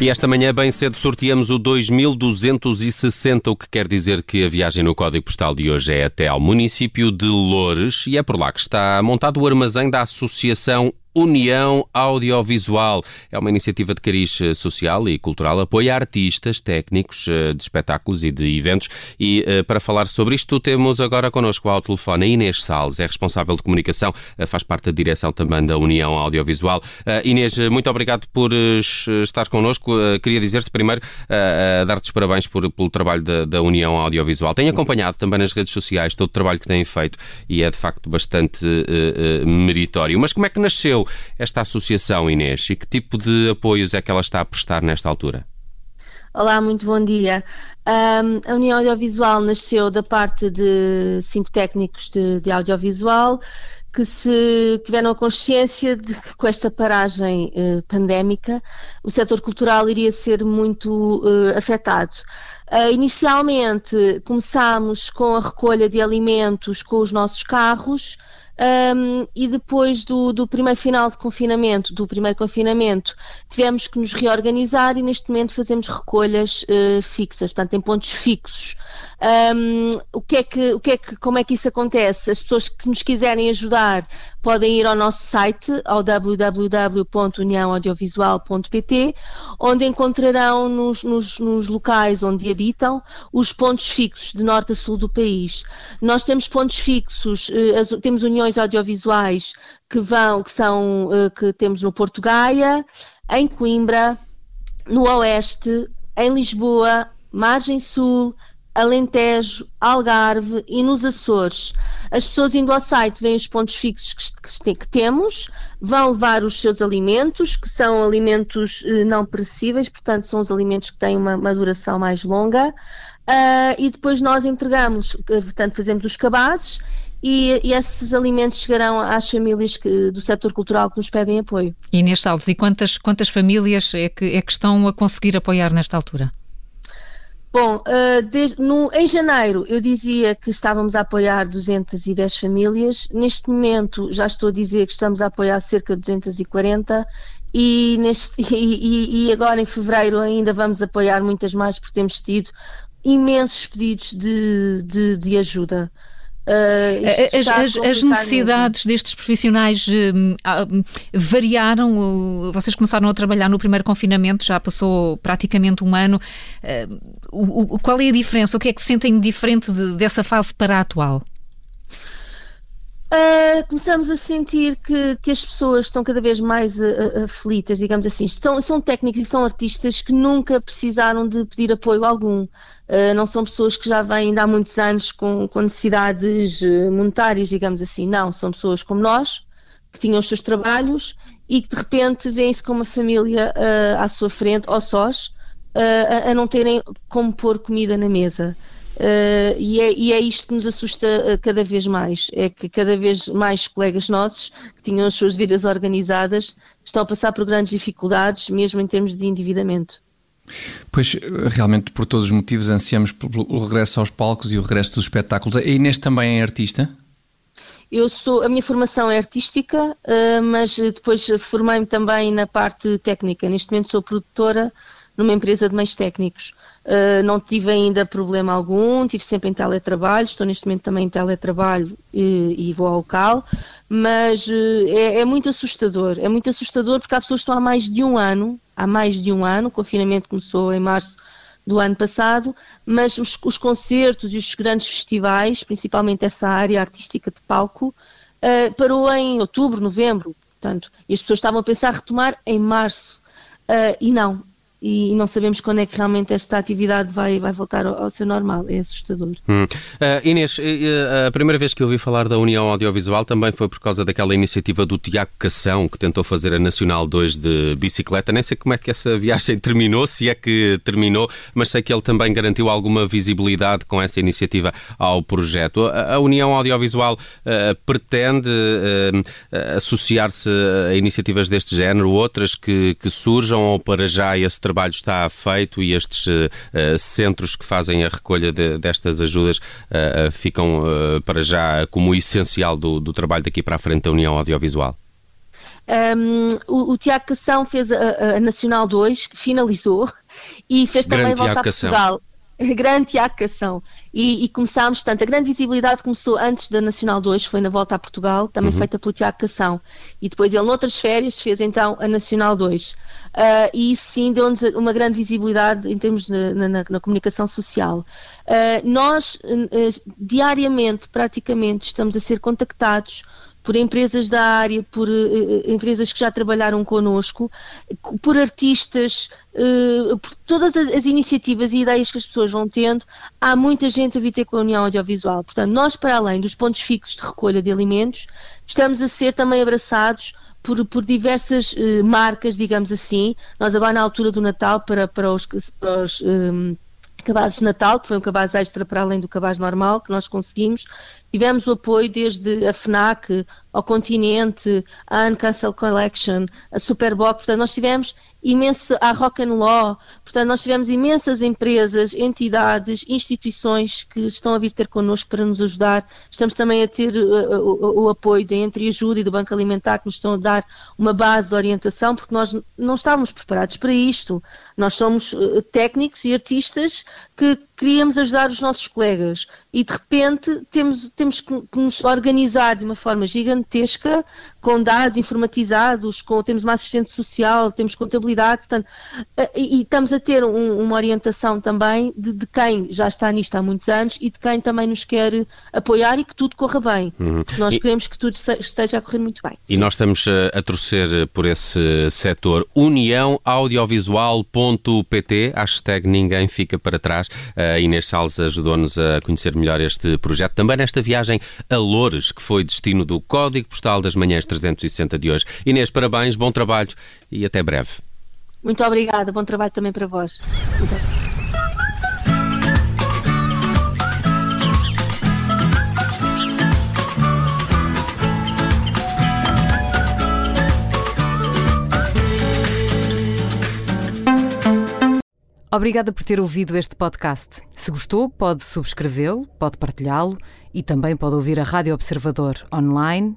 E esta manhã, bem cedo, sorteamos o 2260, o que quer dizer que a viagem no código postal de hoje é até ao município de Loures. E é por lá que está montado o armazém da Associação União Audiovisual. É uma iniciativa de cariz eh, social e cultural, apoia artistas, técnicos eh, de espetáculos e de eventos. E eh, para falar sobre isto, temos agora connosco ao telefone a Inês Salles, é responsável de comunicação, faz parte da direção também da União Audiovisual. Inês, muito obrigado por estar connosco. Queria dizer-te primeiro, dar-te os parabéns por, pelo trabalho da, da União Audiovisual. Tenho acompanhado também nas redes sociais todo o trabalho que têm feito e é de facto bastante meritório. Mas como é que nasceu? Esta associação, Inês, e que tipo de apoios é que ela está a prestar nesta altura? Olá, muito bom dia. Um, a União Audiovisual nasceu da parte de cinco técnicos de, de audiovisual que se tiveram a consciência de que com esta paragem eh, pandémica o setor cultural iria ser muito eh, afetado. Uh, inicialmente começámos com a recolha de alimentos com os nossos carros, um, e depois do, do, primeiro final de confinamento, do primeiro confinamento, tivemos que nos reorganizar e neste momento fazemos recolhas uh, fixas, portanto em pontos fixos. Um, o que é que, o que é que, como é que isso acontece? As pessoas que nos quiserem ajudar podem ir ao nosso site, ao www.uniãoaudiovisual.pt, onde encontrarão nos, nos, nos locais onde habitam os pontos fixos de norte a sul do país. Nós temos pontos fixos, uh, temos uniões audiovisuais que vão, que são, uh, que temos no Porto Gaia, em Coimbra, no Oeste, em Lisboa, Margem Sul, Alentejo, Algarve e nos Açores. As pessoas indo ao site veem os pontos fixos que, que, temos, vão levar os seus alimentos, que são alimentos eh, não perecíveis, portanto, são os alimentos que têm uma, uma duração mais longa, uh, e depois nós entregamos, portanto, fazemos os cabazes e, e, esses alimentos chegarão às famílias que, do setor cultural que nos pedem apoio. Inês Salles, e quantas, quantas famílias é que, é que estão a conseguir apoiar nesta altura? Bom, uh, desde, no, em janeiro eu dizia que estávamos a apoiar 210 famílias, neste momento já estou a dizer que estamos a apoiar cerca de 240 e, neste, e, e agora em fevereiro ainda vamos apoiar muitas mais porque temos tido imensos pedidos de, de, de ajuda. Uh, as, as, as, necessidades mesmo. destes profissionais uh, variaram? Uh, vocês começaram a trabalhar no primeiro confinamento, já passou praticamente um ano. O, o, qual é a diferença? O que é que sentem diferente de, dessa fase para a atual? Uh, começamos a sentir que, que, as pessoas estão cada vez mais uh, aflitas, digamos assim. São, são técnicos e são artistas que nunca precisaram de pedir apoio algum. Uh, não são pessoas que já vêm há muitos anos com, com necessidades monetárias, digamos assim. Não, são pessoas como nós, que tinham os seus trabalhos e que de repente vêm-se com uma família à sua frente, ou sós, a, a não terem como pôr comida na mesa. Uh, e, é, e, é, isto que nos assusta uh, cada vez mais, é que cada vez mais colegas nossos que tinham as suas vidas organizadas estão a passar por grandes dificuldades, mesmo em termos de endividamento. Pois, realmente, por todos os motivos, ansiamos pelo regresso aos palcos e o regresso dos espetáculos. A Inês também é artista? Eu sou, a minha formação é artística, uh, mas depois formei-me também na parte técnica. Neste momento sou produtora numa empresa de meios técnicos. Uh, não tive ainda problema algum, tive sempre em teletrabalho, estou neste momento também em teletrabalho e, e vou ao local, mas uh, é, é, muito assustador, é muito assustador porque há pessoas que estão há mais de um ano, há mais de um ano, o confinamento começou em março do ano passado, mas os, os concertos e os grandes festivais, principalmente essa área artística de palco, uh, parou em outubro, novembro, portanto, e as pessoas estavam a pensar retomar em março. Uh, e não, e, não sabemos quando é que realmente esta atividade vai, vai voltar ao, ao seu normal. É assustador. Hum. Uh, Inês, uh, a primeira vez que ouvi falar da União Audiovisual também foi por causa daquela iniciativa do Tiago Cação, que tentou fazer a Nacional 2 de bicicleta. Nem sei como é que essa viagem terminou, se é que terminou, mas sei que ele também garantiu alguma visibilidade com essa iniciativa ao projeto. A, a União Audiovisual uh, pretende associar-se a iniciativas deste género, outras que, que surjam ou para já esse trabalho trabalho está feito e estes uh, centros que fazem a recolha de, destas ajudas uh, ficam para já como essencial do, do trabalho daqui para a frente da União Audiovisual? Um, o, o, Tiago Cação fez a, a, Nacional 2, que finalizou, e fez também Grande volta a Portugal. Grande Tiago. E, e, começámos, portanto, a grande visibilidade começou antes da Nacional 2, foi na volta a Portugal, também uhum. feita pelo Tiago Cação. E depois ele, noutras férias, fez então a Nacional 2. Uh, ah, e isso sim deu-nos uma grande visibilidade em termos de, na, na, na, comunicação social. Uh, nós, uh, diariamente, praticamente, estamos a ser contactados por empresas da área, por uh, empresas que já trabalharam connosco, por artistas, uh, por todas as, as, iniciativas e ideias que as pessoas vão tendo, há muita gente a vir ter com a União Audiovisual. Portanto, nós, para além dos pontos fixos de recolha de alimentos, estamos a ser também abraçados por, por, diversas uh, marcas, digamos assim. Nós agora na altura do Natal, para, para os, para os um, cabazes de Natal, que foi um cabaz extra para além do cabaz normal que nós conseguimos, Tivemos o apoio desde a FNAC, ao Continente, a Uncancel Collection, a Superbox, portanto nós tivemos imenso, a Rock and Law, portanto nós tivemos imensas empresas, entidades, instituições que estão a vir ter connosco para nos ajudar. Estamos também a ter uh, o, o, apoio da Entre Ajuda e do Banco Alimentar que nos estão a dar uma base de orientação, porque nós não estávamos preparados para isto. Nós somos uh, técnicos e artistas que queríamos ajudar os nossos colegas e de repente temos, temos que, nos organizar de uma forma gigantesca, com dados informatizados, com, temos uma assistente social, temos contabilidade, portanto, eh, e, e estamos a ter um, uma orientação também de, de, quem já está nisto há muitos anos e de quem também nos quer apoiar e que tudo corra bem. Uhum. Nós e, queremos que tudo esteja a correr muito bem. E sim. nós estamos a, a torcer por esse setor. Uniãoaudiovisual.pt, hashtag ninguém fica para trás. A Inês Salles ajudou-nos a conhecer melhor este projeto. Também nesta viagem a Loures, que foi destino do Código Postal das Manhãs 360 de hoje. Inês, parabéns, bom trabalho e até breve. Muito obrigada, bom trabalho também para vós. Muito obrigada. Obrigada por ter ouvido este podcast. Se gostou, pode subscrevê-lo, pode partilhá-lo e também pode ouvir a Rádio Observador online